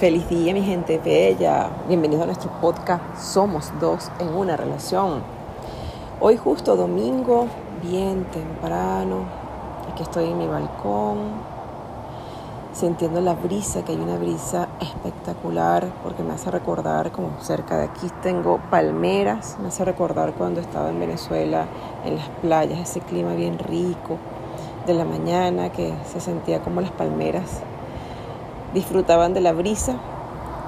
Feliz día mi gente bella. Bienvenidos a nuestro podcast Somos dos en una relación. Hoy justo domingo, bien temprano. Aquí estoy en mi balcón, sintiendo la brisa, que hay una brisa espectacular porque me hace recordar, como cerca de aquí tengo palmeras, me hace recordar cuando estaba en Venezuela, en las playas, ese clima bien rico de la mañana que se sentía como las palmeras disfrutaban de la brisa.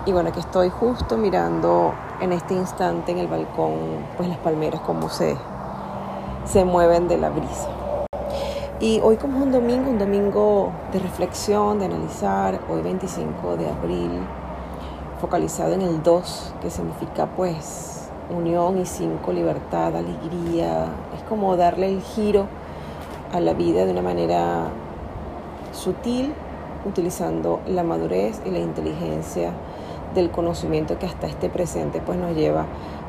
Y bueno, aquí estoy justo mirando en este instante en el balcón, pues las palmeras como se, se mueven de la brisa. Y hoy como es un domingo, un domingo de reflexión, de analizar, hoy 25 de abril, focalizado en el 2, que significa pues unión y 5, libertad, alegría, es como darle el giro a la vida de una manera sutil, utilizando la madurez y la inteligencia del conocimiento que hasta este presente pues nos lleva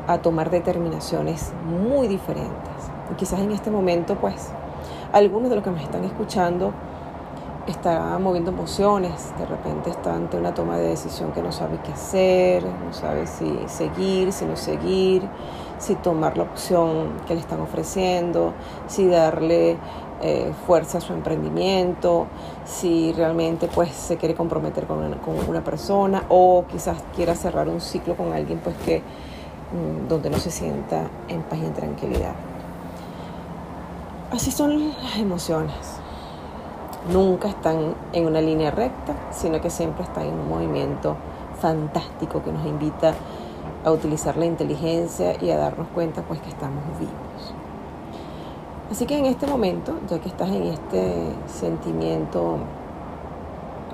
a tomar determinaciones muy diferentes. Y quizás en este momento pues algunos de los que me están escuchando están moviendo emociones, de repente está ante una toma de decisión que no sabe qué hacer, no sabe si seguir, si no seguir, si tomar la opción que le están ofreciendo, si darle eh, fuerza su emprendimiento, si realmente pues se quiere comprometer con una, persona o quizás quiera cerrar un ciclo con alguien pues que mm, donde no se sienta en paz y en tranquilidad. Así son las emociones. Nunca están en una línea recta, sino que siempre están en un movimiento fantástico que nos invita a utilizar la inteligencia y a darnos cuenta pues que estamos vivos. Así que en este momento, ya que estás en este sentimiento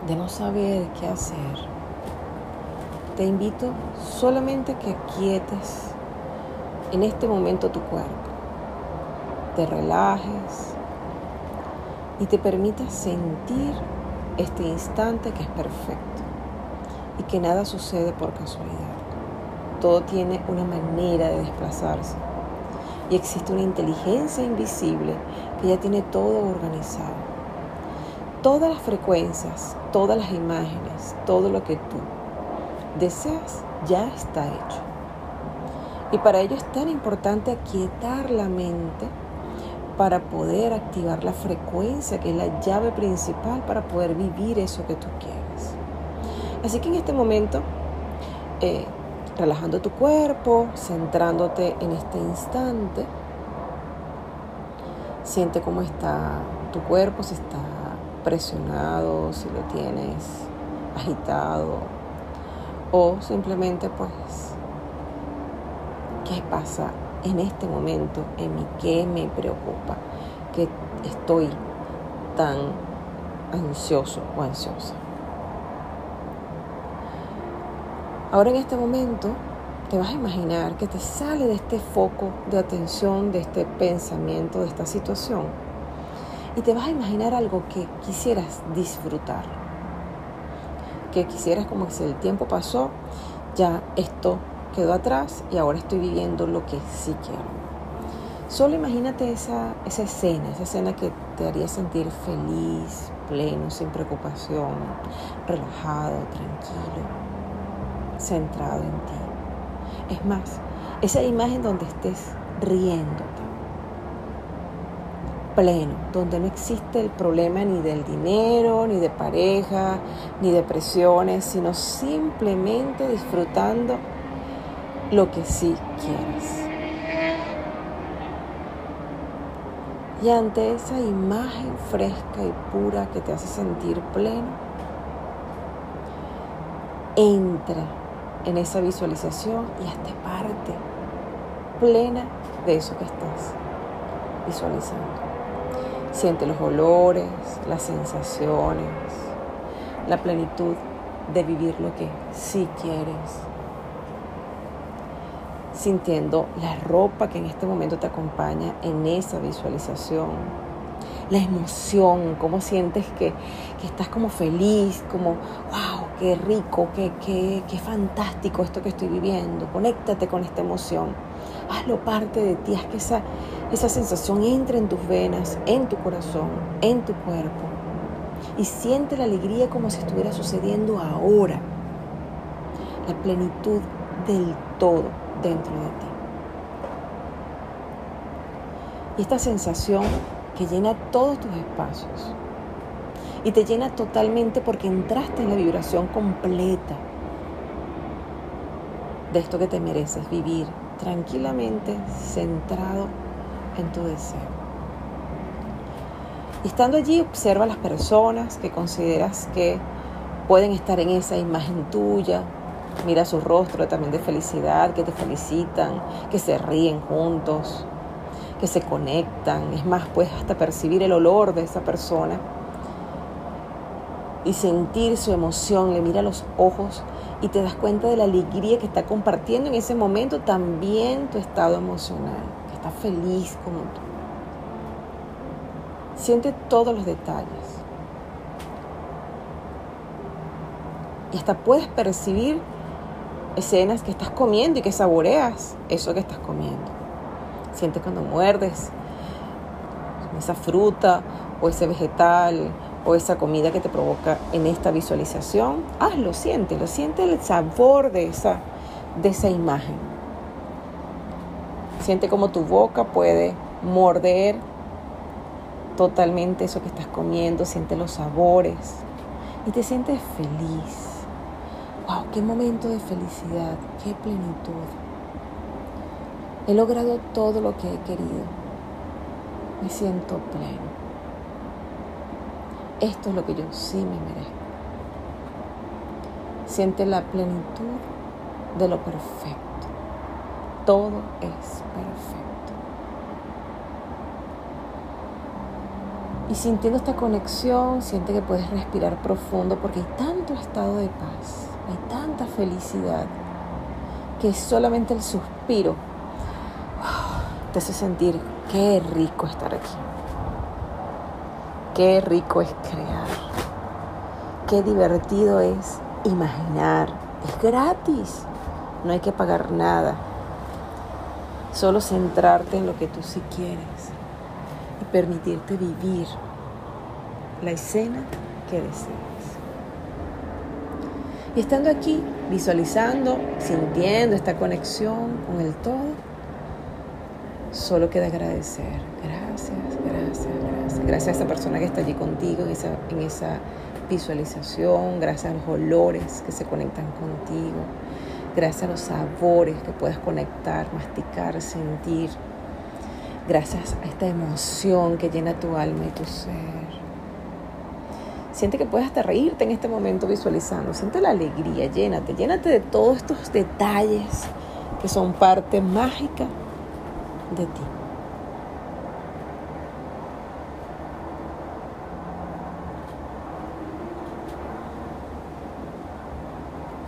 de no saber qué hacer, te invito solamente que quietes en este momento tu cuerpo, te relajes y te permitas sentir este instante que es perfecto y que nada sucede por casualidad. Todo tiene una manera de desplazarse y existe una inteligencia invisible que ya tiene todo organizado. Todas las frecuencias, todas las imágenes, todo lo que tú deseas ya está hecho. Y para ello es tan importante aquietar la mente para poder activar la frecuencia, que es la llave principal para poder vivir eso que tú quieres. Así que en este momento eh, relajando tu cuerpo, centrándote en este instante. Siente cómo está tu cuerpo, si está presionado, si lo tienes agitado o simplemente pues qué pasa en este momento en mí, qué me preocupa, que estoy tan ansioso o ansiosa. Ahora en este momento te vas a imaginar que te sale de este foco de atención, de este pensamiento, de esta situación, y te vas a imaginar algo que quisieras disfrutar, que quisieras como si el tiempo pasó, ya esto quedó atrás y ahora estoy viviendo lo que sí quiero. Solo imagínate esa escena, esa escena que te haría sentir feliz, pleno, sin preocupación, relajado, tranquilo centrado en ti. Es más, esa imagen donde estés riéndote, pleno, donde no existe el problema ni del dinero, ni de pareja, ni de presiones, sino simplemente disfrutando lo que sí quieres. Y ante esa imagen fresca y pura que te hace sentir pleno, entra en esa visualización y hazte parte plena de eso que estás visualizando. Siente los olores, las sensaciones, la plenitud de vivir lo que sí quieres. Sintiendo la ropa que en este momento te acompaña en esa visualización. La emoción, cómo sientes que, que estás como feliz, como, wow, qué rico, qué, qué, qué fantástico esto que estoy viviendo. Conéctate con esta emoción. Hazlo parte de ti, haz que esa, esa sensación entre en tus venas, en tu corazón, en tu cuerpo. Y siente la alegría como si estuviera sucediendo ahora. la plenitud del todo dentro de ti. Y esta sensación que llena todos tus espacios y te llena totalmente porque entraste en la vibración completa de esto que te mereces, vivir tranquilamente centrado en tu deseo. Y estando allí, observa las personas que consideras que pueden estar en esa imagen tuya. Mira su rostro también de felicidad, que te felicitan, que se ríen juntos, que se conectan. Es más, puedes hasta percibir el olor de esa persona y sentir su emoción. Le mira los ojos y te das cuenta de la alegría que está compartiendo en ese momento también tu estado emocional, que está feliz como tú. Siente todos los detalles. Y hasta puedes percibir escenas que estás comiendo y que saboreas eso que estás comiendo. Siente cuando muerdes esa fruta o ese vegetal o esa comida que te provoca en esta visualización. Hazlo, siente, siente el sabor de esa, de esa imagen. Siente como tu boca puede morder totalmente eso que estás comiendo, siente los sabores y te sientes feliz. ¡Wow! ¡Qué momento de felicidad! ¡Qué plenitud! He logrado todo lo que he querido. Me siento pleno. Esto es lo que yo sí me merezco. Siente la plenitud de lo perfecto. Todo es perfecto. Y sintiendo esta conexión, siente que puedes respirar profundo porque hay tanto estado de paz, hay tanta felicidad, que solamente el suspiro te hace sentir qué rico estar aquí. Qué rico es crear. Qué divertido es imaginar. Es gratis. No hay que pagar nada. Solo centrarte en lo que tú sí quieres y permitirte vivir la escena que deseas. Y estando aquí, visualizando, sintiendo esta conexión con el todo, solo queda agradecer. Gracias, gracias, gracias. Gracias a esa persona que está allí contigo en esa, en esa visualización, gracias a los olores que se conectan contigo, gracias a los sabores que puedes conectar, masticar, sentir gracias a esta emoción que llena tu alma y tu ser. Siente que puedes hasta reírte en este momento visualizando. Siente la alegría, llénate, llénate de todos estos detalles que son parte mágica de ti.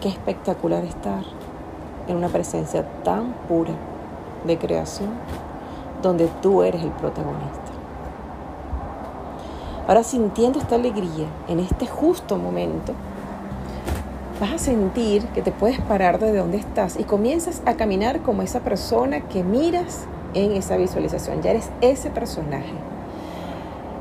Qué espectacular estar en una presencia tan pura de creación donde tú eres el protagonista. Ahora sintiendo esta alegría en este justo momento, vas a sentir que te puedes parar desde donde estás y comienzas a caminar como esa persona que miras en esa visualización. Ya eres ese personaje.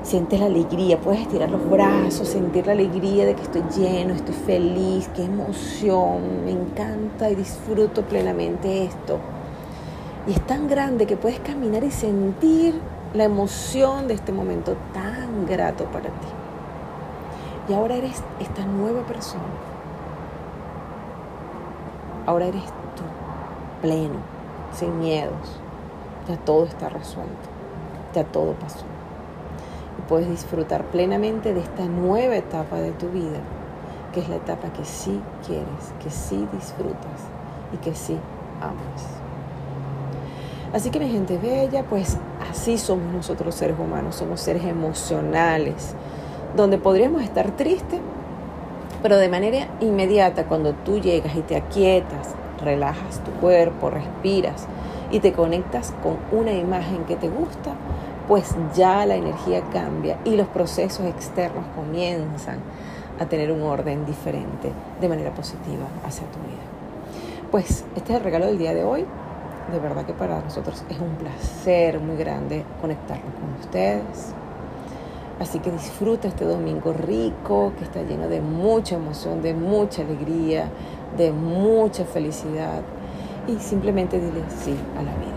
Sientes la alegría, puedes estirar los brazos, sentir la alegría de que estoy lleno, estoy feliz, qué emoción, me encanta y disfruto plenamente esto. Y es tan grande que puedes caminar y sentir la emoción de este momento tan grato para ti. Y ahora eres esta nueva persona. Ahora eres tú, pleno, sin miedos. Ya todo está resuelto. Ya todo pasó. Y puedes disfrutar plenamente de esta nueva etapa de tu vida, que es la etapa que sí quieres, que sí disfrutas y que sí amas. Así que mi gente bella, pues así somos nosotros seres humanos, somos seres emocionales, donde podríamos estar tristes, pero de manera inmediata cuando tú llegas y te aquietas, relajas tu cuerpo, respiras y te conectas con una imagen que te gusta, pues ya la energía cambia y los procesos externos comienzan a tener un orden diferente de manera positiva hacia tu vida. Pues este es el regalo del día de hoy de verdad que para nosotros es un placer muy grande conectarnos con ustedes. Así que disfruta este domingo rico, que está lleno de mucha emoción, de mucha alegría, de mucha felicidad y simplemente dile sí a la vida.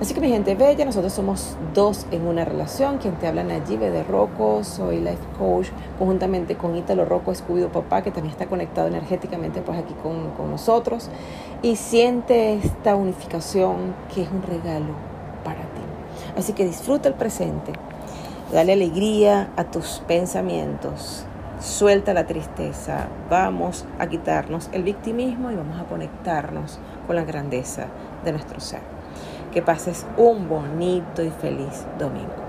Así que mi gente bella, nosotros somos dos en una relación. Quien te habla Nayibe de Rocco, soy life coach conjuntamente con Ítalo Rocco Escubido Papá, que también está conectado energéticamente pues aquí con, con nosotros. Y siente esta unificación que es un regalo para ti. Así que disfruta el presente, dale alegría a tus pensamientos, suelta la tristeza, vamos a quitarnos el victimismo y vamos a conectarnos con la grandeza de nuestro ser. Que pases un bonito y feliz domingo.